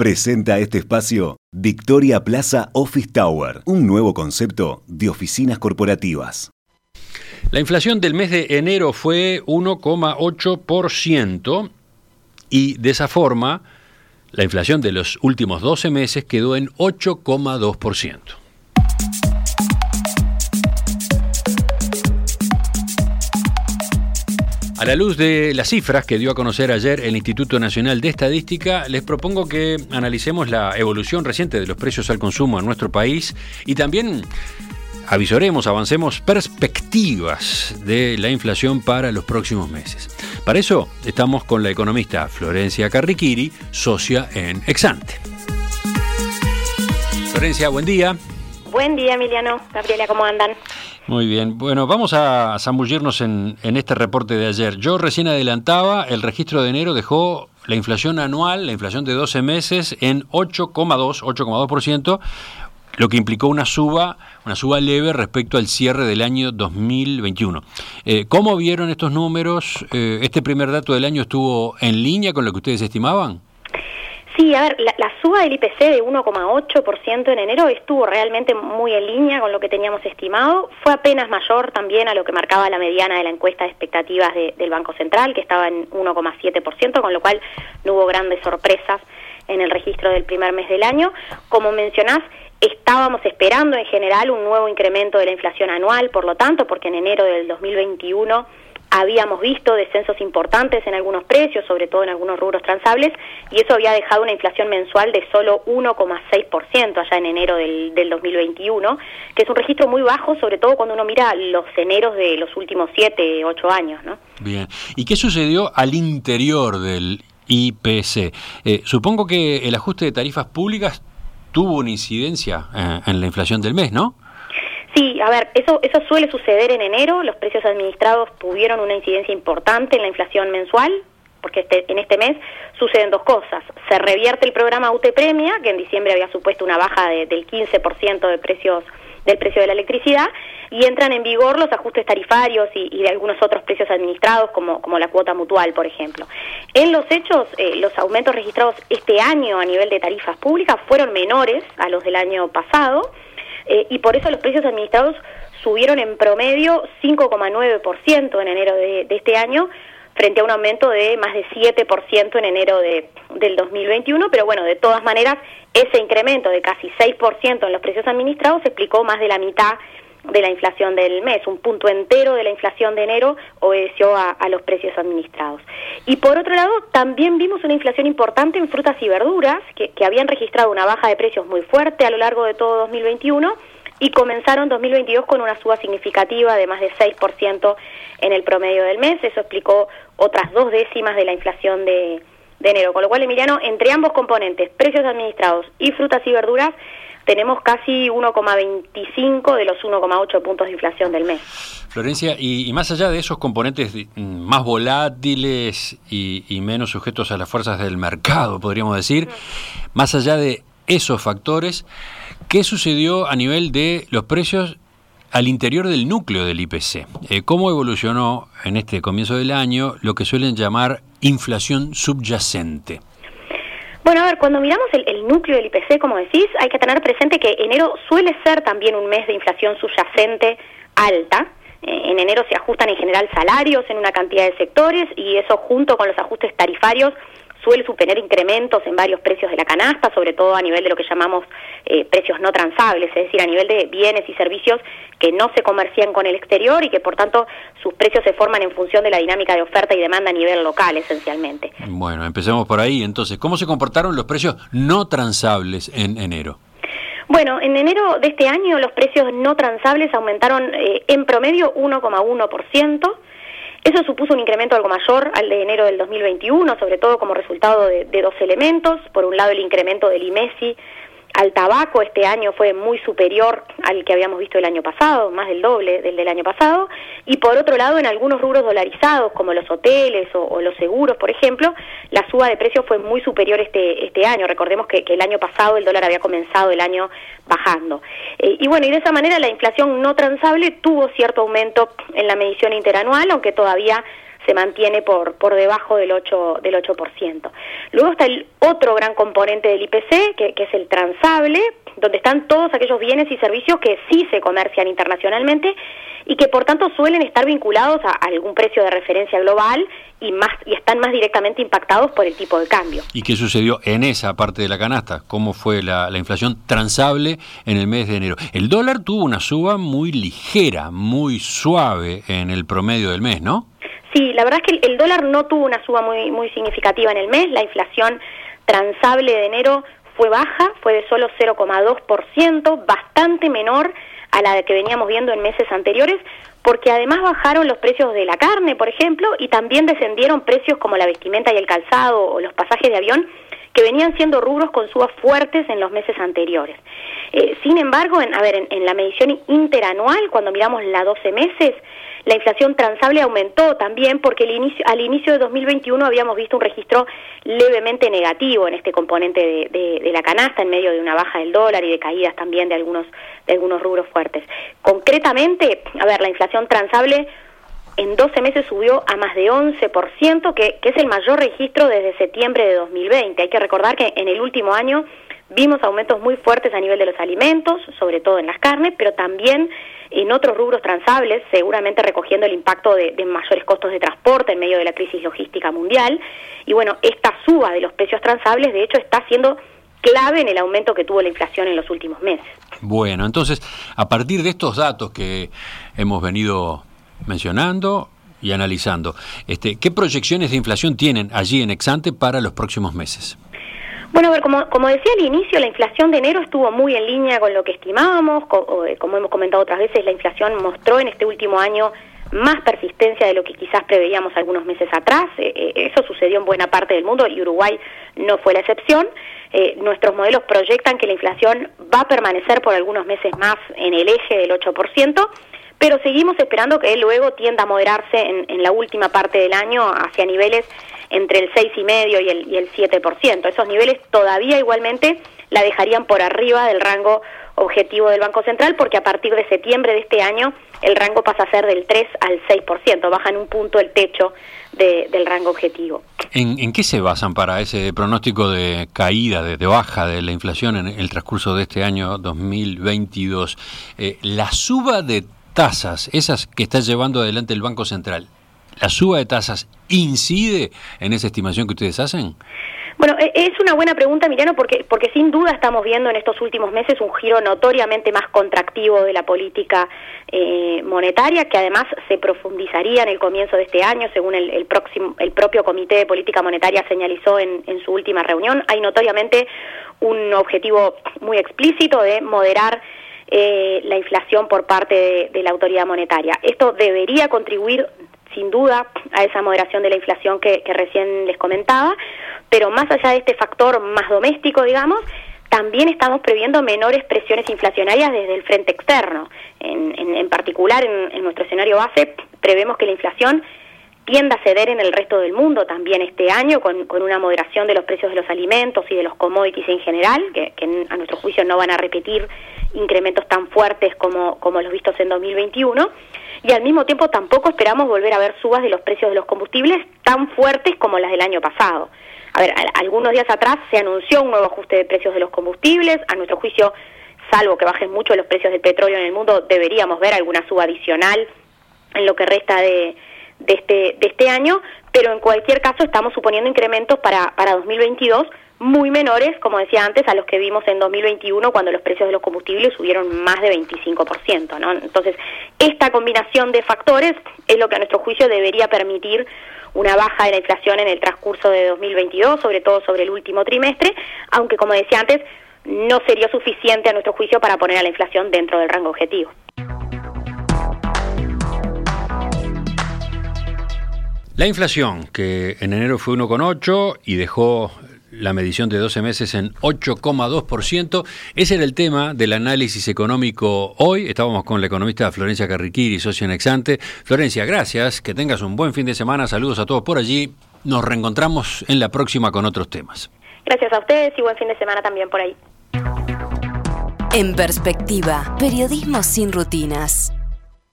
Presenta este espacio Victoria Plaza Office Tower, un nuevo concepto de oficinas corporativas. La inflación del mes de enero fue 1,8% y de esa forma la inflación de los últimos 12 meses quedó en 8,2%. A la luz de las cifras que dio a conocer ayer el Instituto Nacional de Estadística, les propongo que analicemos la evolución reciente de los precios al consumo en nuestro país y también avisoremos, avancemos perspectivas de la inflación para los próximos meses. Para eso estamos con la economista Florencia Carriquiri, socia en Exante. Florencia, buen día. Buen día, Emiliano. Gabriela, ¿cómo andan? Muy bien, bueno, vamos a zambullirnos en, este reporte de ayer. Yo recién adelantaba, el registro de enero dejó la inflación anual, la inflación de 12 meses, en 8,2, 8,2%, lo que implicó una suba, una suba leve respecto al cierre del año 2021. Eh, ¿Cómo vieron estos números? Eh, ¿Este primer dato del año estuvo en línea con lo que ustedes estimaban? Sí, a ver, la, suba del IPC de 1,8% en enero estuvo realmente muy en línea con lo que teníamos estimado. Fue apenas mayor también a lo que marcaba la mediana de la encuesta de expectativas del Banco Central, que estaba en 1,7%, con lo cual no hubo grandes sorpresas en el registro del primer mes del año. Como mencionás, estábamos esperando en general un nuevo incremento de la inflación anual, por lo tanto, porque en enero del 2021 habíamos visto descensos importantes en algunos precios, sobre todo en algunos rubros transables, y eso había dejado una inflación mensual de solo 1,6% allá en enero del, del 2021, que es un registro muy bajo, sobre todo cuando uno mira los eneros de los últimos 7, 8 años. ¿no? Bien, ¿y qué sucedió al interior del IPC? Eh, supongo que el ajuste de tarifas públicas tuvo una incidencia eh, en la inflación del mes, ¿no? Sí, a ver, eso, eso suele suceder en enero. Los precios administrados tuvieron una incidencia importante en la inflación mensual, porque este, en este mes suceden dos cosas. Se revierte el programa UT Premia, que en diciembre había supuesto una baja del 15% de precios del precio de la electricidad, y entran en vigor los ajustes tarifarios y, de algunos otros precios administrados, como, como la cuota mutual, por ejemplo. En los hechos, eh, los aumentos registrados este año a nivel de tarifas públicas fueron menores a los del año pasado, eh, y por eso los precios administrados subieron en promedio 5,9% en enero de, este año, frente a un aumento de más de 7% en enero de, del 2021, pero bueno, de todas maneras, ese incremento de casi 6% en los precios administrados explicó más de la mitad de la inflación del mes, un punto entero de la inflación de enero obedeció a, los precios administrados. Y por otro lado, también vimos una inflación importante en frutas y verduras, que, que habían registrado una baja de precios muy fuerte a lo largo de todo 2021 y comenzaron 2022 con una suba significativa de más de 6% en el promedio del mes. Eso explicó otras dos décimas de la inflación de, de enero. Con lo cual, Emiliano, entre ambos componentes, precios administrados y frutas y verduras, tenemos casi 1,25 de los 1,8 puntos de inflación del mes. Florencia, y, más allá de esos componentes más volátiles y, menos sujetos a las fuerzas del mercado, podríamos decir, más allá de esos factores, ¿qué sucedió a nivel de los precios al interior del núcleo del IPC? Eh, ¿Cómo evolucionó en este comienzo del año lo que suelen llamar inflación subyacente? Bueno, a ver, cuando miramos el, núcleo del IPC, como decís, hay que tener presente que enero suele ser también un mes de inflación subyacente alta. Eh, en enero se ajustan en general salarios en una cantidad de sectores y eso junto con los ajustes tarifarios suele suponer incrementos en varios precios de la canasta, sobre todo a nivel de lo que llamamos eh, precios no transables, es decir, a nivel de bienes y servicios que no se comercian con el exterior y que por tanto sus precios se forman en función de la dinámica de oferta y demanda a nivel local esencialmente. Bueno, empecemos por ahí entonces. ¿Cómo se comportaron los precios no transables en enero? Bueno, en enero de este año los precios no transables aumentaron eh, en promedio 1,1%. Eso supuso un incremento algo mayor al de enero del 2021, sobre todo como resultado de, dos elementos. Por un lado, el incremento del IMESI al tabaco este año fue muy superior al que habíamos visto el año pasado, más del doble del del año pasado, y por otro lado en algunos rubros dolarizados como los hoteles o, los seguros, por ejemplo, la suba de precios fue muy superior este este año. Recordemos que, el año pasado el dólar había comenzado el año bajando. Eh, y bueno, y de esa manera la inflación no transable tuvo cierto aumento en la medición interanual, aunque todavía se mantiene por, por debajo del 8%, del 8%. Luego está el otro gran componente del IPC, que, que es el transable, donde están todos aquellos bienes y servicios que sí se comercian internacionalmente y que por tanto suelen estar vinculados a algún precio de referencia global y más y están más directamente impactados por el tipo de cambio. ¿Y qué sucedió en esa parte de la canasta? ¿Cómo fue la, inflación transable en el mes de enero? El dólar tuvo una suba muy ligera, muy suave en el promedio del mes, ¿no? Sí, la verdad es que el, dólar no tuvo una suba muy, muy significativa en el mes. La inflación transable de enero fue baja, fue de solo 0,2%, bastante menor a la que veníamos viendo en meses anteriores, porque además bajaron los precios de la carne, por ejemplo, y también descendieron precios como la vestimenta y el calzado o los pasajes de avión, que venían siendo rubros con subas fuertes en los meses anteriores. Eh, sin embargo, en, a ver, en, la medición interanual, cuando miramos la 12 meses, la inflación transable aumentó también porque el inicio, al inicio de 2021 habíamos visto un registro levemente negativo en este componente de, de, la canasta en medio de una baja del dólar y de caídas también de algunos, de algunos rubros fuertes. Concretamente, a ver, la inflación transable en 12 meses subió a más de 11%, que, que es el mayor registro desde septiembre de 2020. Hay que recordar que en el último año vimos aumentos muy fuertes a nivel de los alimentos, sobre todo en las carnes, pero también en otros rubros transables, seguramente recogiendo el impacto de, mayores costos de transporte en medio de la crisis logística mundial. Y bueno, esta suba de los precios transables, de hecho, está siendo clave en el aumento que tuvo la inflación en los últimos meses. Bueno, entonces, a partir de estos datos que hemos venido mencionando y analizando, este, ¿qué proyecciones de inflación tienen allí en Exante para los próximos meses? Bueno, a ver, como, decía al inicio, la inflación de enero estuvo muy en línea con lo que estimábamos, eh, como hemos comentado otras veces, la inflación mostró en este último año más persistencia de lo que quizás preveíamos algunos meses atrás. Eh, eh, eso sucedió en buena parte del mundo y Uruguay no fue la excepción. nuestros modelos proyectan que la inflación va a permanecer por algunos meses más en el eje del 8%, pero seguimos esperando que luego tienda a moderarse en, en la última parte del año hacia niveles entre el 6,5 y el, y el 7%. Esos niveles todavía igualmente la dejarían por arriba del rango objetivo del Banco Central porque a partir de septiembre de este año el rango pasa a ser del 3 al 6%, baja en un punto el techo del rango objetivo. ¿En, qué se basan para ese pronóstico de caída, de, baja de la inflación en el transcurso de este año 2022? Eh, la suba de tasas, esas que está llevando adelante el Banco Central, ¿la suba de tasas incide en esa estimación que ustedes hacen? Bueno, e, es una buena pregunta, Miriano, porque, porque sin duda estamos viendo en estos últimos meses un giro notoriamente más contractivo de la política eh, monetaria, que además se profundizaría en el comienzo de este año, según el, próximo, el propio Comité de Política Monetaria señalizó en, en su última reunión. Hay notoriamente un objetivo muy explícito de moderar eh, la inflación por parte de, la autoridad monetaria. Esto debería contribuir sin duda a esa moderación de la inflación que, recién les comentaba, pero más allá de este factor más doméstico, digamos, también estamos previendo menores presiones inflacionarias desde el frente externo. En, particular, en, nuestro escenario base, prevemos que la inflación tienda a ceder en el resto del mundo también este año, con, una moderación de los precios de los alimentos y de los commodities en general, que, que a nuestro juicio no van a repetir incrementos tan fuertes como, como los vistos en 2021 y al mismo tiempo tampoco esperamos volver a ver subas de los precios de los combustibles tan fuertes como las del año pasado. A ver, algunos días atrás se anunció un nuevo ajuste de precios de los combustibles, a nuestro juicio, salvo que bajen mucho los precios del petróleo en el mundo, deberíamos ver alguna suba adicional en lo que resta de, de, este, de este año, pero en cualquier caso estamos suponiendo incrementos para, para 2022 muy menores, como decía antes, a los que vimos en 2021 cuando los precios de los combustibles subieron más de 25%. ¿no? Entonces, esta combinación de factores es lo que a nuestro juicio debería permitir una baja de la inflación en el transcurso de 2022, sobre todo sobre el último trimestre, aunque, como decía antes, no sería suficiente a nuestro juicio para poner a la inflación dentro del rango objetivo. La inflación, que en enero fue 1,8 y dejó la medición de 12 meses en 8,2%. Ese era el tema del análisis económico hoy. Estábamos con la economista Florencia Carriquiri, socio en Exante. Florencia, gracias. Que tengas un buen fin de semana. Saludos a todos por allí. Nos reencontramos en la próxima con otros temas. Gracias a ustedes y buen fin de semana también por ahí. En perspectiva, periodismo sin rutinas.